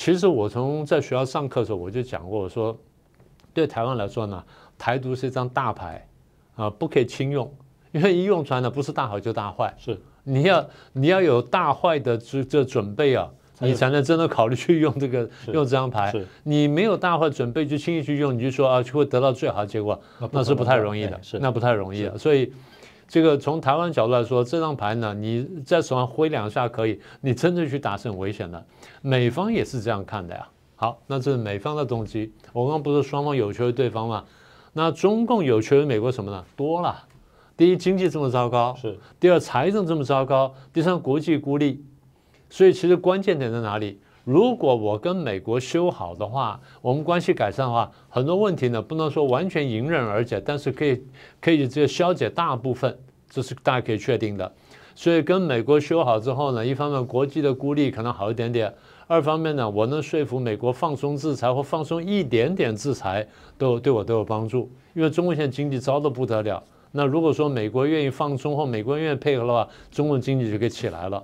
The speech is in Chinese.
其实我从在学校上课的时候我就讲过，我说对台湾来说呢，台独是一张大牌啊，不可以轻用，因为一用出来呢，不是大好就大坏，是。你要你要有大坏的这这准备啊。你才能真的考虑去用这个用这张牌。你没有大坏准备就轻易去用，你就说啊，就会得到最好的结果，那是不太容易的，那不太容易的。所以，这个从台湾角度来说，这张牌呢，你在手上挥两下可以，你真正去打是很危险的。美方也是这样看的呀。好，那这是美方的动机。我刚刚不是双方有求于对方吗？那中共有求于美国什么呢？多了。第一，经济这么糟糕；是。第二，财政这么糟糕；第三，国际孤立。所以其实关键点在哪里？如果我跟美国修好的话，我们关系改善的话，很多问题呢不能说完全迎刃而解，但是可以可以这个消解大部分，这是大家可以确定的。所以跟美国修好之后呢，一方面国际的孤立可能好一点点，二方面呢，我能说服美国放松制裁或放松一点点制裁，都对我都有帮助。因为中国现在经济糟得不得了，那如果说美国愿意放松或美国愿意配合的话，中国经济就可以起来了。